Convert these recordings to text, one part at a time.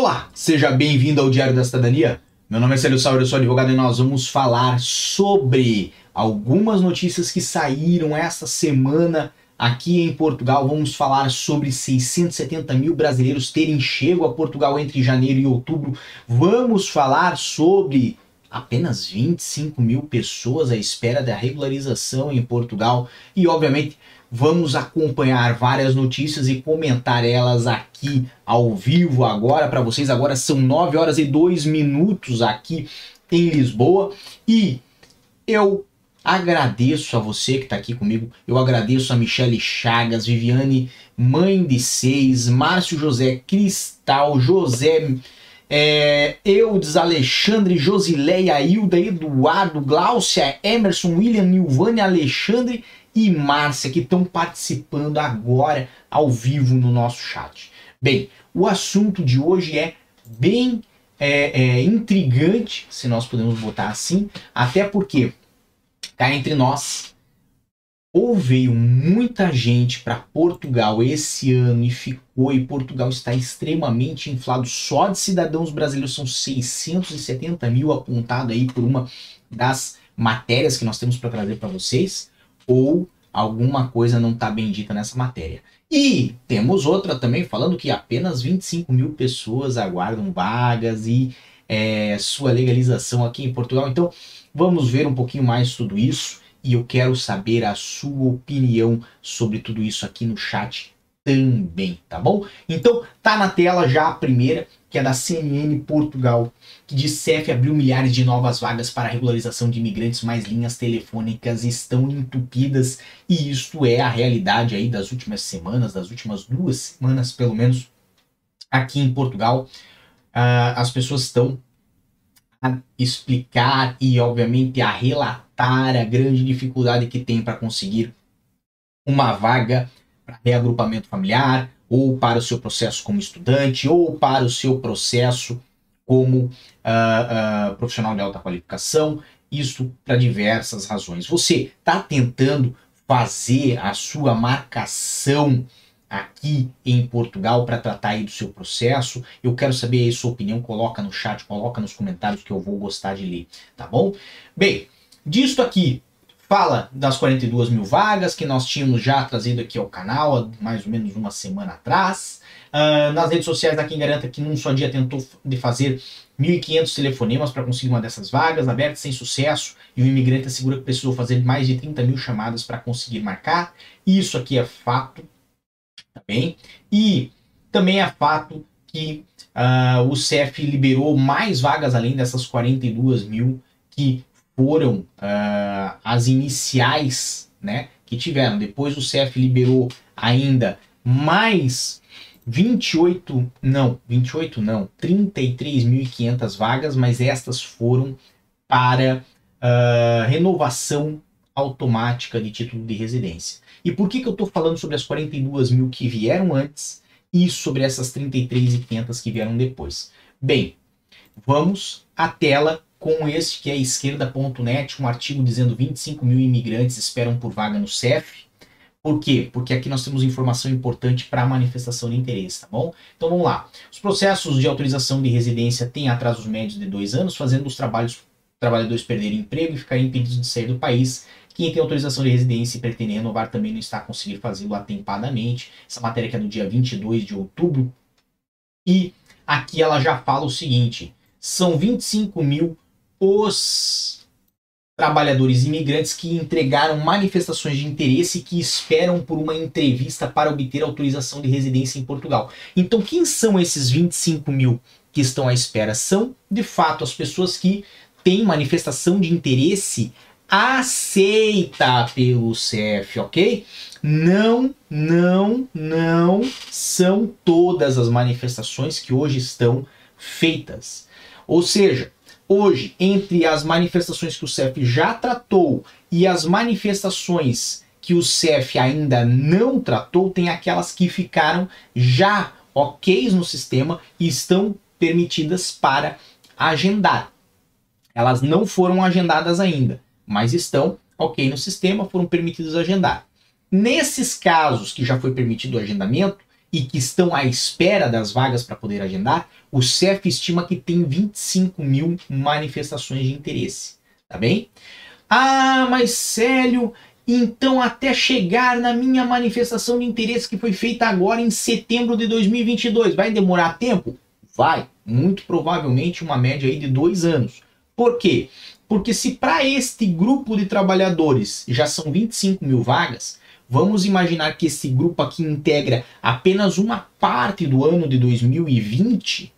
Olá, seja bem-vindo ao Diário da Cidadania. Meu nome é Célio Sauer, eu sou advogado e nós vamos falar sobre algumas notícias que saíram esta semana aqui em Portugal. Vamos falar sobre 670 mil brasileiros terem chego a Portugal entre janeiro e outubro. Vamos falar sobre apenas 25 mil pessoas à espera da regularização em Portugal e, obviamente, vamos acompanhar várias notícias e comentar elas aqui ao vivo agora para vocês. Agora são 9 horas e 2 minutos aqui em Lisboa e eu agradeço a você que está aqui comigo. Eu agradeço a Michele Chagas, Viviane Mãe de Seis, Márcio José Cristal, José é, Eudes, Alexandre, Josileia, Hilda, Eduardo, Gláucia, Emerson, William, Nilvânia, Alexandre e Márcia que estão participando agora ao vivo no nosso chat. Bem, o assunto de hoje é bem é, é, intrigante, se nós podemos botar assim, até porque cá entre nós ou veio muita gente para Portugal esse ano e ficou, e Portugal está extremamente inflado. Só de cidadãos brasileiros são 670 mil apontado aí por uma das matérias que nós temos para trazer para vocês, ou alguma coisa não está bem dita nessa matéria. E temos outra também falando que apenas 25 mil pessoas aguardam vagas e é, sua legalização aqui em Portugal. Então vamos ver um pouquinho mais tudo isso e eu quero saber a sua opinião sobre tudo isso aqui no chat também, tá bom? Então, tá na tela já a primeira, que é da CNN Portugal, que diz CEF abriu milhares de novas vagas para regularização de imigrantes, mas linhas telefônicas estão entupidas, e isto é a realidade aí das últimas semanas, das últimas duas semanas, pelo menos, aqui em Portugal. Uh, as pessoas estão a explicar e, obviamente, a relatar a grande dificuldade que tem para conseguir uma vaga para reagrupamento familiar, ou para o seu processo como estudante, ou para o seu processo como uh, uh, profissional de alta qualificação, isso para diversas razões. Você está tentando fazer a sua marcação aqui em Portugal para tratar aí do seu processo. Eu quero saber a sua opinião, coloca no chat, coloca nos comentários que eu vou gostar de ler, tá bom? Bem, Disto aqui, fala das 42 mil vagas que nós tínhamos já trazido aqui ao canal há mais ou menos uma semana atrás. Uh, nas redes sociais da Quem Garanta que num só dia tentou de fazer 1.500 telefonemas para conseguir uma dessas vagas, abertas sem sucesso, e o imigrante assegura que precisou fazer mais de 30 mil chamadas para conseguir marcar. Isso aqui é fato, tá bem? E também é fato que uh, o CEF liberou mais vagas além dessas 42 mil que foram uh, as iniciais né, que tiveram. Depois o CF liberou ainda mais 28, não, 28 não, 33.500 vagas, mas estas foram para uh, renovação automática de título de residência. E por que, que eu estou falando sobre as 42 mil que vieram antes e sobre essas 33.500 que vieram depois? Bem, vamos à tela com este que é esquerda.net, um artigo dizendo 25 mil imigrantes esperam por vaga no CEF. Por quê? Porque aqui nós temos informação importante para a manifestação de interesse, tá bom? Então vamos lá. Os processos de autorização de residência têm atrasos médios de dois anos, fazendo os trabalhos, trabalhadores perderem emprego e ficarem impedidos de sair do país. Quem tem autorização de residência e pretende renovar também não está conseguindo fazê-lo atempadamente. Essa matéria que é do dia 22 de outubro. E aqui ela já fala o seguinte: são 25 mil os trabalhadores imigrantes que entregaram manifestações de interesse que esperam por uma entrevista para obter autorização de residência em Portugal. Então, quem são esses 25 mil que estão à espera? São, de fato, as pessoas que têm manifestação de interesse aceita pelo CEF, ok? Não, não, não são todas as manifestações que hoje estão feitas. Ou seja, Hoje, entre as manifestações que o CEF já tratou e as manifestações que o CEF ainda não tratou, tem aquelas que ficaram já ok no sistema e estão permitidas para agendar. Elas não foram agendadas ainda, mas estão ok no sistema, foram permitidas agendar. Nesses casos que já foi permitido o agendamento, e que estão à espera das vagas para poder agendar, o CEF estima que tem 25 mil manifestações de interesse. Tá bem? Ah, mas Célio, então até chegar na minha manifestação de interesse que foi feita agora em setembro de 2022, vai demorar tempo? Vai, muito provavelmente uma média aí de dois anos. Por quê? Porque se para este grupo de trabalhadores já são 25 mil vagas, vamos imaginar que esse grupo aqui integra apenas uma parte do ano de 2020.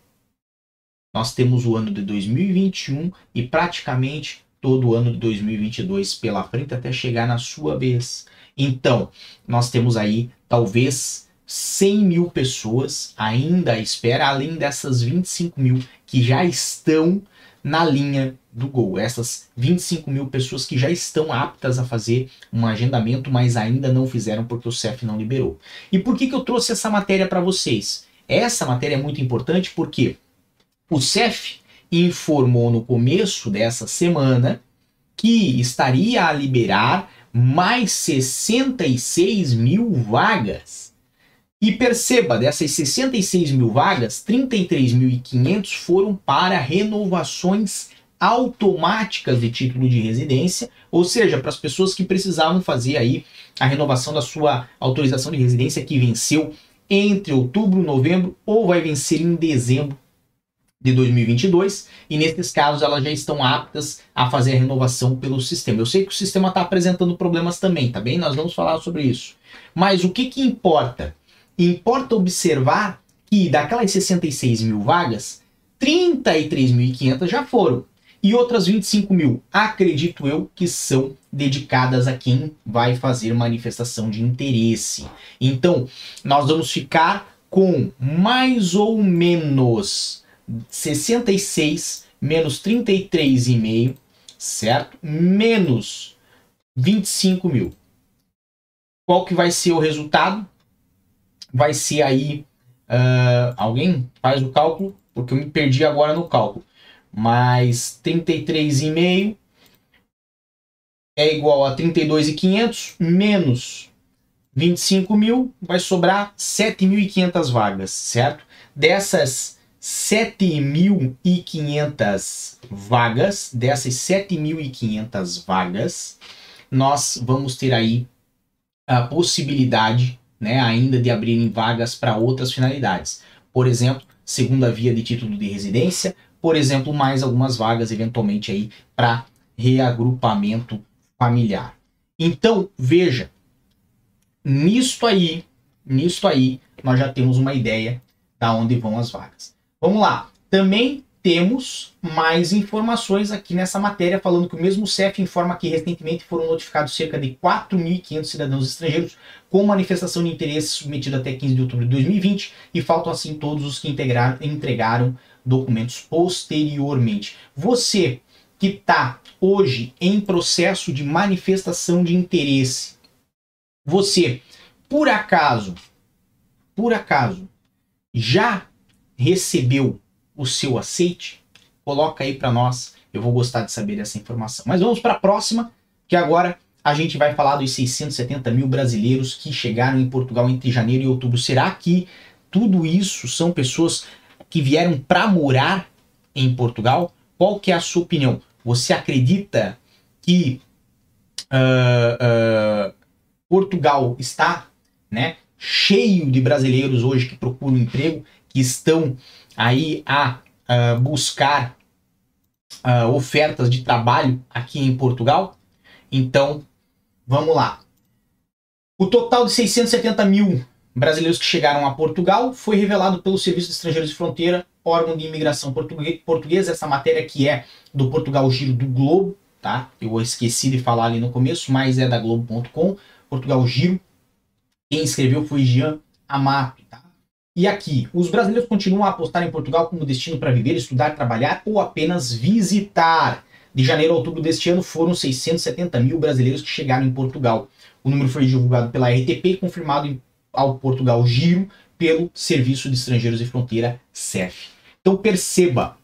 Nós temos o ano de 2021 e praticamente todo o ano de 2022 pela frente até chegar na sua vez. Então, nós temos aí talvez 100 mil pessoas ainda à espera, além dessas 25 mil que já estão na linha do gol. Essas 25 mil pessoas que já estão aptas a fazer um agendamento, mas ainda não fizeram porque o CEF não liberou. E por que, que eu trouxe essa matéria para vocês? Essa matéria é muito importante porque o CEF informou no começo dessa semana que estaria a liberar mais 66 mil vagas e perceba, dessas 66 mil vagas, 33.500 foram para renovações automáticas de título de residência, ou seja, para as pessoas que precisavam fazer aí a renovação da sua autorização de residência que venceu entre outubro, novembro ou vai vencer em dezembro de 2022 e nesses casos elas já estão aptas a fazer a renovação pelo sistema. Eu sei que o sistema está apresentando problemas também, tá bem? Nós vamos falar sobre isso. Mas o que, que importa? Importa observar que daquelas 66 mil vagas, 33.500 já foram. E outras 25 mil, acredito eu, que são dedicadas a quem vai fazer manifestação de interesse. Então, nós vamos ficar com mais ou menos 66 menos 33,5, certo? Menos 25 mil. Qual que vai ser o resultado? Vai ser aí. Uh, alguém faz o cálculo, porque eu me perdi agora no cálculo. Mas 33,5 é igual a 32.500 menos 25 mil, vai sobrar 7.500 vagas, certo? Dessas 7.500 vagas, dessas 7.500 vagas, nós vamos ter aí a possibilidade né, ainda de abrirem vagas para outras finalidades. Por exemplo, segunda via de título de residência, por exemplo, mais algumas vagas eventualmente aí para reagrupamento familiar. Então, veja, nisto aí, nisto aí, nós já temos uma ideia da onde vão as vagas. Vamos lá. Também temos mais informações aqui nessa matéria, falando que o mesmo CEF informa que recentemente foram notificados cerca de 4.500 cidadãos estrangeiros com manifestação de interesse submetida até 15 de outubro de 2020 e faltam assim todos os que integraram, entregaram documentos posteriormente. Você que está hoje em processo de manifestação de interesse, você, por acaso, por acaso, já recebeu o seu aceite? Coloca aí para nós, eu vou gostar de saber dessa informação. Mas vamos para a próxima, que agora a gente vai falar dos 670 mil brasileiros que chegaram em Portugal entre janeiro e outubro. Será que tudo isso são pessoas que vieram para morar em Portugal? Qual que é a sua opinião? Você acredita que uh, uh, Portugal está né, cheio de brasileiros hoje que procuram emprego, que estão aí a uh, buscar uh, ofertas de trabalho aqui em Portugal. Então, vamos lá. O total de 670 mil brasileiros que chegaram a Portugal foi revelado pelo Serviço de Estrangeiros de Fronteira, órgão de imigração portuguesa. Essa matéria que é do Portugal Giro do Globo, tá? Eu esqueci de falar ali no começo, mas é da Globo.com. Portugal Giro. Quem escreveu foi Jean Amato, tá? E aqui, os brasileiros continuam a apostar em Portugal como destino para viver, estudar, trabalhar ou apenas visitar. De janeiro a outubro deste ano foram 670 mil brasileiros que chegaram em Portugal. O número foi divulgado pela RTP e confirmado ao Portugal Giro pelo Serviço de Estrangeiros e Fronteira, CEF. Então perceba,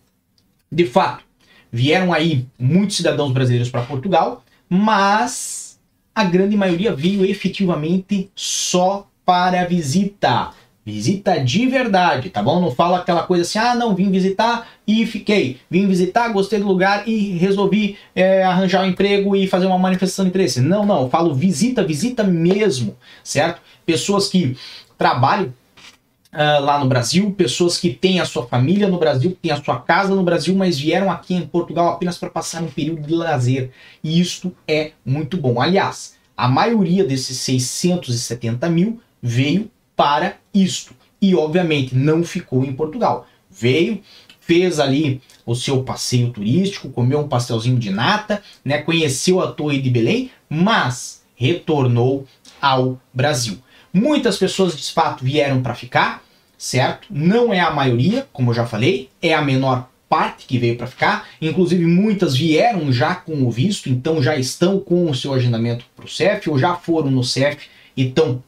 de fato, vieram aí muitos cidadãos brasileiros para Portugal, mas a grande maioria veio efetivamente só para visitar Visita de verdade, tá bom? Não fala aquela coisa assim, ah, não, vim visitar e fiquei. Vim visitar, gostei do lugar e resolvi é, arranjar um emprego e fazer uma manifestação de interesse. Não, não, eu falo visita, visita mesmo, certo? Pessoas que trabalham uh, lá no Brasil, pessoas que têm a sua família no Brasil, que têm a sua casa no Brasil, mas vieram aqui em Portugal apenas para passar um período de lazer. E isto é muito bom. Aliás, a maioria desses 670 mil veio para isto. E obviamente não ficou em Portugal. Veio, fez ali o seu passeio turístico, comeu um pastelzinho de nata, né, conheceu a Torre de Belém, mas retornou ao Brasil. Muitas pessoas de fato vieram para ficar, certo? Não é a maioria, como eu já falei, é a menor parte que veio para ficar. Inclusive, muitas vieram já com o visto, então já estão com o seu agendamento para o CEF, ou já foram no CEF e estão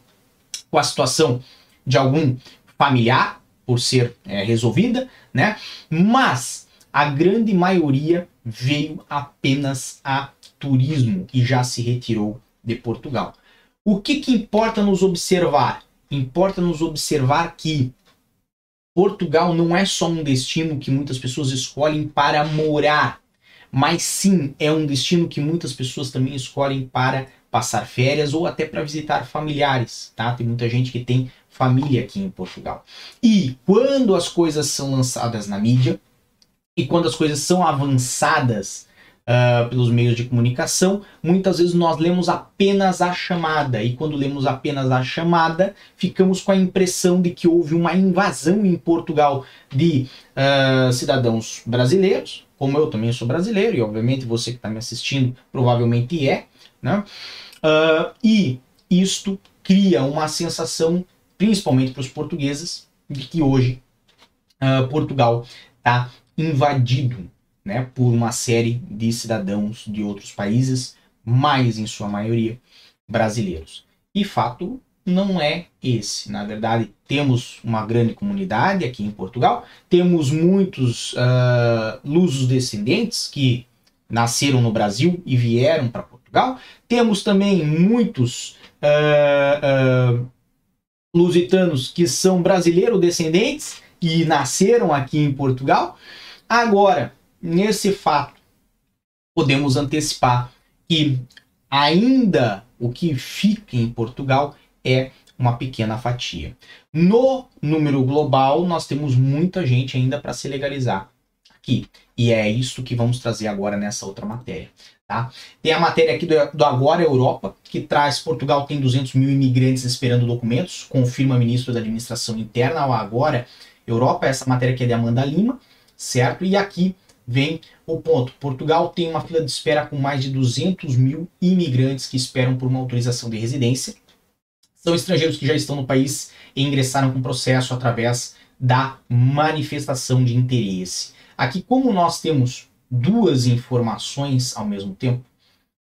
com a situação de algum familiar por ser é, resolvida, né? Mas a grande maioria veio apenas a turismo e já se retirou de Portugal. O que, que importa nos observar? Importa nos observar que Portugal não é só um destino que muitas pessoas escolhem para morar, mas sim é um destino que muitas pessoas também escolhem para passar férias ou até para visitar familiares, tá? Tem muita gente que tem família aqui em Portugal. E quando as coisas são lançadas na mídia e quando as coisas são avançadas uh, pelos meios de comunicação, muitas vezes nós lemos apenas a chamada. E quando lemos apenas a chamada, ficamos com a impressão de que houve uma invasão em Portugal de uh, cidadãos brasileiros, como eu também sou brasileiro, e obviamente você que está me assistindo provavelmente é, né? Uh, e isto cria uma sensação, principalmente para os portugueses, de que hoje uh, Portugal está invadido né, por uma série de cidadãos de outros países, mais em sua maioria brasileiros. E fato não é esse. Na verdade, temos uma grande comunidade aqui em Portugal, temos muitos uh, lusos descendentes que nasceram no Brasil e vieram para Portugal. Temos também muitos uh, uh, lusitanos que são brasileiros descendentes e nasceram aqui em Portugal. Agora, nesse fato, podemos antecipar que ainda o que fica em Portugal é uma pequena fatia. No número global, nós temos muita gente ainda para se legalizar aqui. E é isso que vamos trazer agora nessa outra matéria. Tá? Tem a matéria aqui do, do, Agora Europa, que traz Portugal tem 200 mil imigrantes esperando documentos, confirma ministro da Administração Interna ao Agora Europa. Essa matéria aqui é de Amanda Lima, certo? E aqui vem o ponto. Portugal tem uma fila de espera com mais de 200 mil imigrantes que esperam por uma autorização de residência. São estrangeiros que já estão no país e ingressaram com processo através da manifestação de interesse. Aqui, como nós temos duas informações ao mesmo tempo,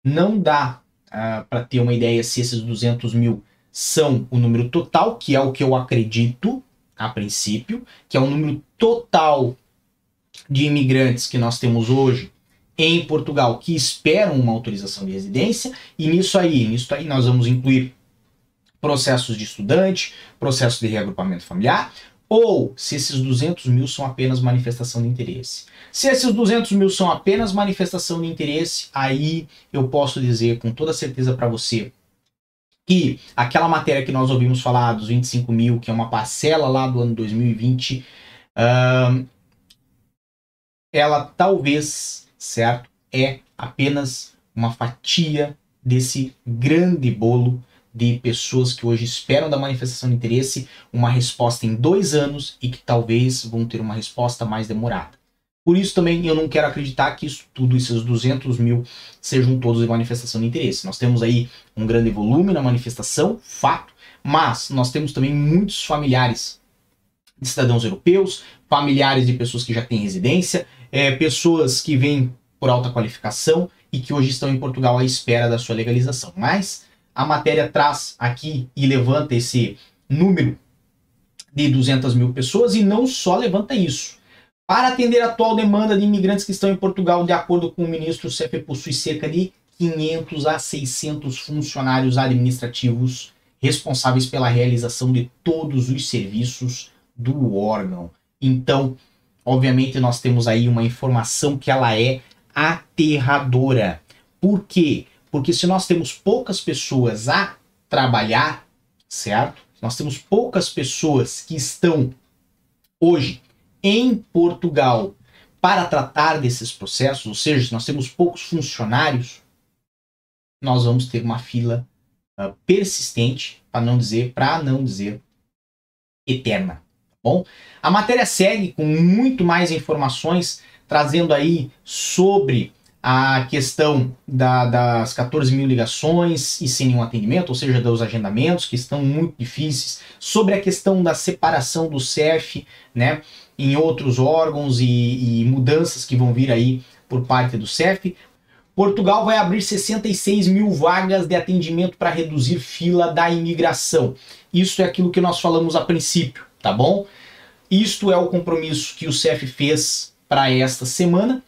não dá uh, ah, para ter uma ideia se esses 200 mil são o número total, que é o que eu acredito a princípio, que é o número total de imigrantes que nós temos hoje em Portugal que esperam uma autorização de residência, e nisso aí, nisso aí nós vamos incluir processos de estudante, processo de reagrupamento familiar, ou se esses 200 mil são apenas manifestação de interesse. Se esses 200 mil são apenas manifestação de interesse, aí eu posso dizer com toda certeza para você que aquela matéria que nós ouvimos falar dos 25 mil, que é uma parcela lá do ano 2020, uh, ela talvez, certo, é apenas uma fatia desse grande bolo de pessoas que hoje esperam da manifestação de interesse uma resposta em dois anos e que talvez vão ter uma resposta mais demorada. Por isso também eu não quero acreditar que isso tudo, esses 200 mil, sejam todos de manifestação de interesse. Nós temos aí um grande volume na manifestação, fato, mas nós temos também muitos familiares de cidadãos europeus, familiares de pessoas que já têm residência, é, pessoas que vêm por alta qualificação e que hoje estão em Portugal à espera da sua legalização. Mas a matéria traz aqui e levanta esse número de 200 mil pessoas e não só levanta isso. Para atender a atual demanda de imigrantes que estão em Portugal, de acordo com o ministro, o CEP possui cerca de 500 a 600 funcionários administrativos responsáveis pela realização de todos os serviços do órgão. Então, obviamente, nós temos aí uma informação que ela é aterradora. Por quê? Porque se nós temos poucas pessoas a trabalhar, certo? Nós temos poucas pessoas que estão hoje em Portugal para tratar desses processos, ou seja, se nós temos poucos funcionários, nós vamos ter uma fila uh, persistente, para não dizer, para não dizer eterna. Tá bom, a matéria segue com muito mais informações, trazendo aí sobre a questão da, das 14 mil ligações e sem nenhum atendimento, ou seja, dos agendamentos que estão muito difíceis, sobre a questão da separação do CEF, né, em outros órgãos e, e mudanças que vão vir aí por parte do CEF. Portugal vai abrir 66 mil vagas de atendimento para reduzir fila da imigração. Isso é aquilo que nós falamos a princípio, tá bom? Isto é o compromisso que o CEF fez para esta semana.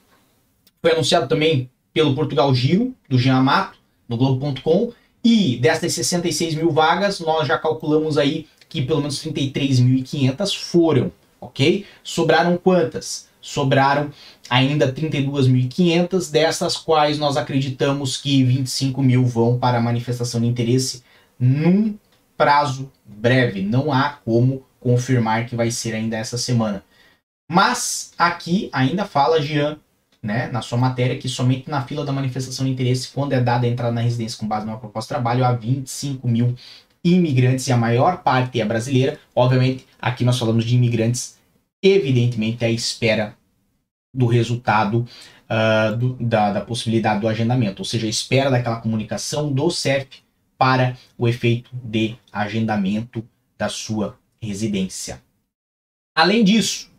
Foi anunciado também pelo Portugal Giro, do Jean Mato, no Globo.com. E destas 66 mil vagas, nós já calculamos aí que pelo menos 33.500 foram, ok? Sobraram quantas? Sobraram ainda 32.500, dessas quais nós acreditamos que 25 mil vão para manifestação de interesse num prazo breve. Não há como confirmar que vai ser ainda essa semana. Mas aqui ainda fala Jean, né, na sua matéria, que somente na fila da manifestação de interesse, quando é dada a entrada na residência com base numa proposta de trabalho, há 25 mil imigrantes e a maior parte é brasileira. Obviamente, aqui nós falamos de imigrantes, evidentemente, à espera do resultado uh, do, da, da, possibilidade do agendamento, ou seja, a espera daquela comunicação do CEF para o efeito de agendamento da sua residência. Além disso,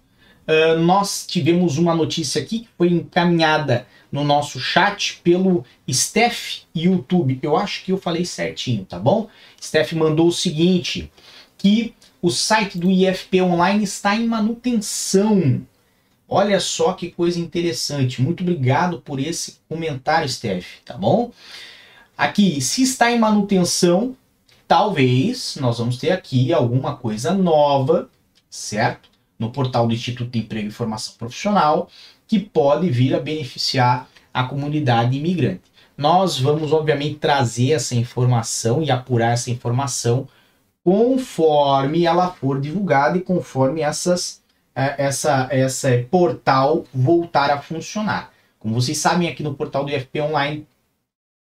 uh, nós tivemos uma notícia aqui que foi encaminhada no nosso chat pelo Steph YouTube. Eu acho que eu falei certinho, tá bom? Steph mandou o seguinte, que o site do IFP Online está em manutenção. Olha só que coisa interessante. Muito obrigado por esse comentário, Steph, tá bom? Aqui, se está em manutenção, talvez nós vamos ter aqui alguma coisa nova, certo? No portal do Instituto de Emprego e Formação Profissional, que pode vir a beneficiar a comunidade imigrante. Nós vamos, obviamente, trazer essa informação e apurar essa informação conforme ela for divulgada e conforme essas é, essa, essa portal voltar a funcionar. Como vocês sabem, aqui no portal do IFP Online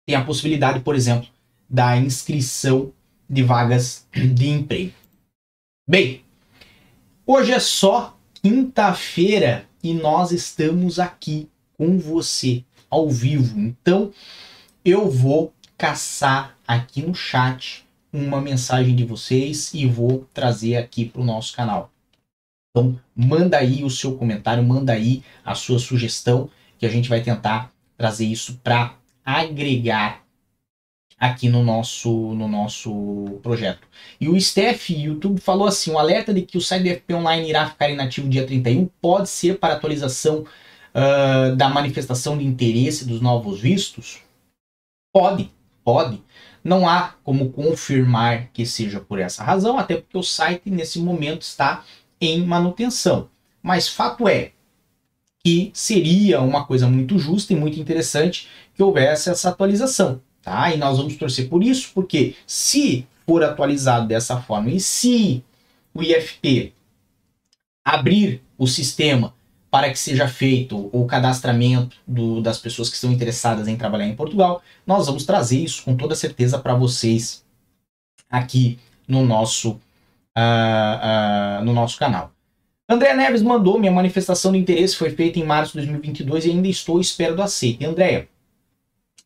tem a possibilidade, por exemplo, da inscrição de vagas de emprego. Bem, hoje é só quinta-feira e nós estamos aqui com você ao vivo. Então, eu vou caçar aqui no chat uma mensagem de vocês e vou trazer aqui para o nosso canal. Então, manda aí o seu comentário, manda aí a sua sugestão, que a gente vai tentar trazer isso para agregar aqui no nosso, no nosso projeto. E o Steph YouTube falou assim: o alerta de que o site do FP Online irá ficar inativo dia 31 pode ser para atualização uh, da manifestação de interesse dos novos vistos? Pode, pode. Não há como confirmar que seja por essa razão, até porque o site nesse momento está em manutenção. Mas fato é que seria uma coisa muito justa e muito interessante que houvesse essa atualização, tá? E nós vamos torcer por isso, porque se for atualizado dessa forma e se o IFP abrir o sistema para que seja feito o cadastramento do, das pessoas que estão interessadas em trabalhar em Portugal, nós vamos trazer isso com toda certeza para vocês aqui no nosso uh, uh, no nosso canal. André Neves mandou: minha manifestação de interesse foi feita em março de 2022 e ainda estou à espera do aceite. Andréia,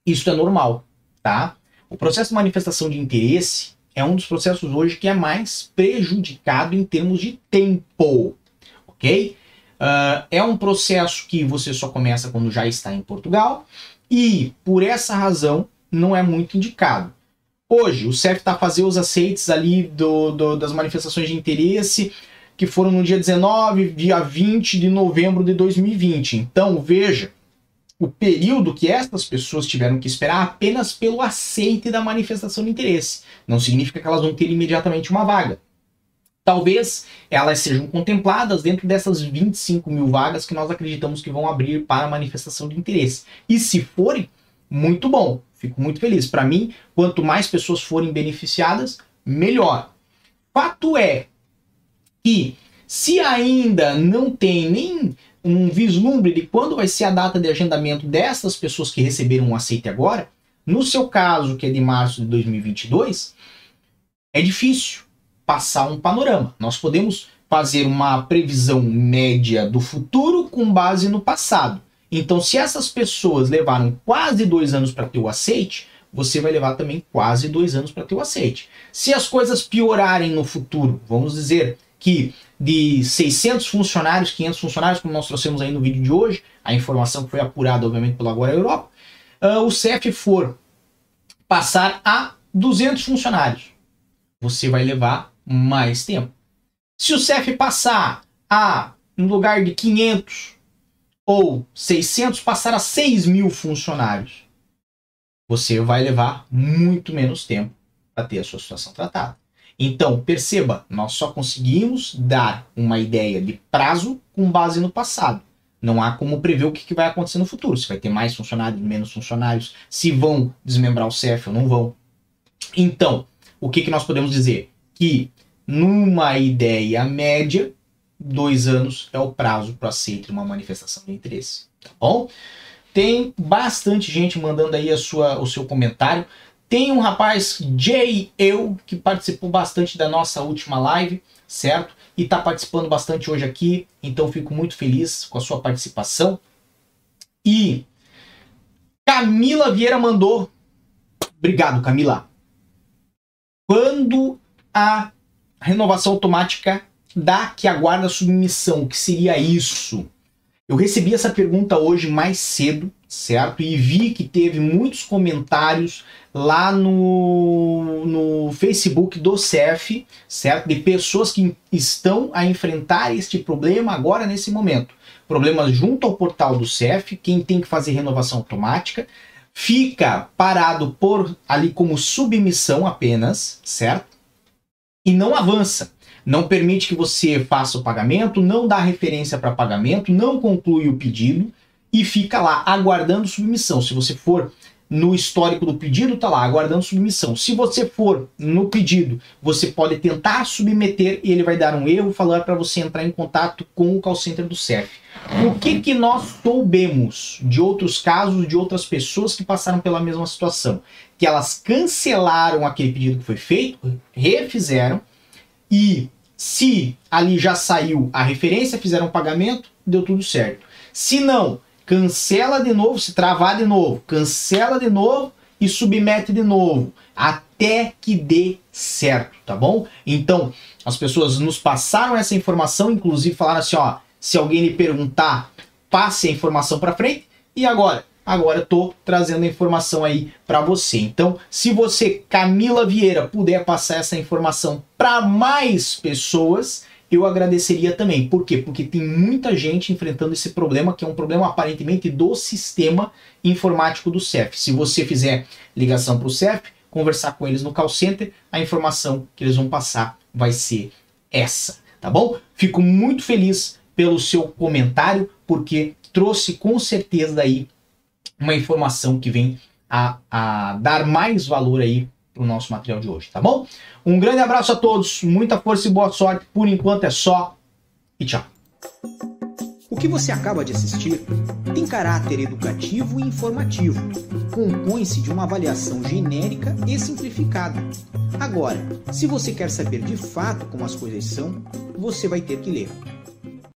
isso é normal, tá? O processo de manifestação de interesse é um dos processos hoje que é mais prejudicado em termos de tempo, ok? Uh, é um processo que você só começa quando já está em Portugal e, por essa razão, não é muito indicado. Hoje, o CEF está fazendo os aceites ali do, do, das manifestações de interesse, que foram no dia 19, dia 20 de novembro de 2020. Então, veja o período que estas pessoas tiveram que esperar apenas pelo aceite da manifestação de interesse. Não significa que elas vão ter imediatamente uma vaga. Talvez elas sejam contempladas dentro dessas 25 mil vagas que nós acreditamos que vão abrir para manifestação de interesse. E se forem, muito bom. Fico muito feliz. Para mim, quanto mais pessoas forem beneficiadas, melhor. Fato é que se ainda não tem nem um vislumbre de quando vai ser a data de agendamento dessas pessoas que receberam um aceite agora, no seu caso, que é de março de 2022, é difícil passar um panorama. Nós podemos fazer uma previsão média do futuro com base no passado. Então, se essas pessoas levaram quase dois anos para ter o aceite, você vai levar também quase dois anos para ter o aceite. Se as coisas piorarem no futuro, vamos dizer que de 600 funcionários, 500 funcionários, como nós trouxemos aí no vídeo de hoje, a informação que foi apurada, obviamente, pela Agora Europa, uh, o CEF for passar a 200 funcionários, você vai levar mais tempo. Se o CEF passar a, no lugar de 500 ou 600, passar a 6 mil funcionários, você vai levar muito menos tempo para ter a sua situação tratada. Então, perceba, nós só conseguimos dar uma ideia de prazo com base no passado. Não há como prever o que vai acontecer no futuro. Se vai ter mais funcionários, menos funcionários, se vão desmembrar o CEF ou não vão. Então, o que, nós podemos dizer? que numa ideia média, dois anos é o prazo para aceitar uma manifestação de interesse, tá bom? Tem bastante gente mandando aí a sua, o seu comentário. Tem um rapaz, Jay Eu, que participou bastante da nossa última live, certo? E está participando bastante hoje aqui, então fico muito feliz com a sua participação. E Camila Vieira mandou. Obrigado, Camila. Quando a renovação automática da que aguarda submissão. O que seria isso? Eu recebi essa pergunta hoje mais cedo, certo? E vi que teve muitos comentários lá no, no Facebook do CEF, certo? De pessoas que estão a enfrentar este problema agora nesse momento. Problemas junto ao portal do CEF, quem tem que fazer renovação automática, fica parado por ali como submissão apenas, certo? e não avança. Não permite que você faça o pagamento, não dá referência para pagamento, não conclui o pedido e fica lá aguardando submissão. Se você for no histórico do pedido, tá lá aguardando submissão. Se você for no pedido, você pode tentar submeter e ele vai dar um erro, falar para você entrar em contato com o call center do CEF. O que que nós soubemos de outros casos de outras pessoas que passaram pela mesma situação? Que elas cancelaram aquele pedido que foi feito, refizeram e se ali já saiu a referência, fizeram o pagamento, deu tudo certo. Se não, cancela de novo, se travar de novo, cancela de novo e submete de novo, até que dê certo, tá bom? Então, as pessoas nos passaram essa informação, inclusive falaram assim, ó, se alguém lhe perguntar, passe a informação para frente. E agora? Agora eu tô trazendo a informação aí para você. Então, se você, Camila Vieira, puder passar essa informação para mais pessoas, eu agradeceria também. Por quê? Porque tem muita gente enfrentando esse problema, que é um problema aparentemente do sistema informático do CEF. Se você fizer ligação para o CEF, conversar com eles no call center, a informação que eles vão passar vai ser essa, tá bom? Fico muito feliz pelo seu comentário, porque trouxe com certeza aí uma informação que vem a, a dar mais valor aí para o nosso material de hoje, tá bom? Um grande abraço a todos, muita força e boa sorte. Por enquanto é só e tchau. O que você acaba de assistir tem caráter educativo e informativo. Compõe-se de uma avaliação genérica e simplificada. Agora, se você quer saber de fato como as coisas são, você vai ter que ler.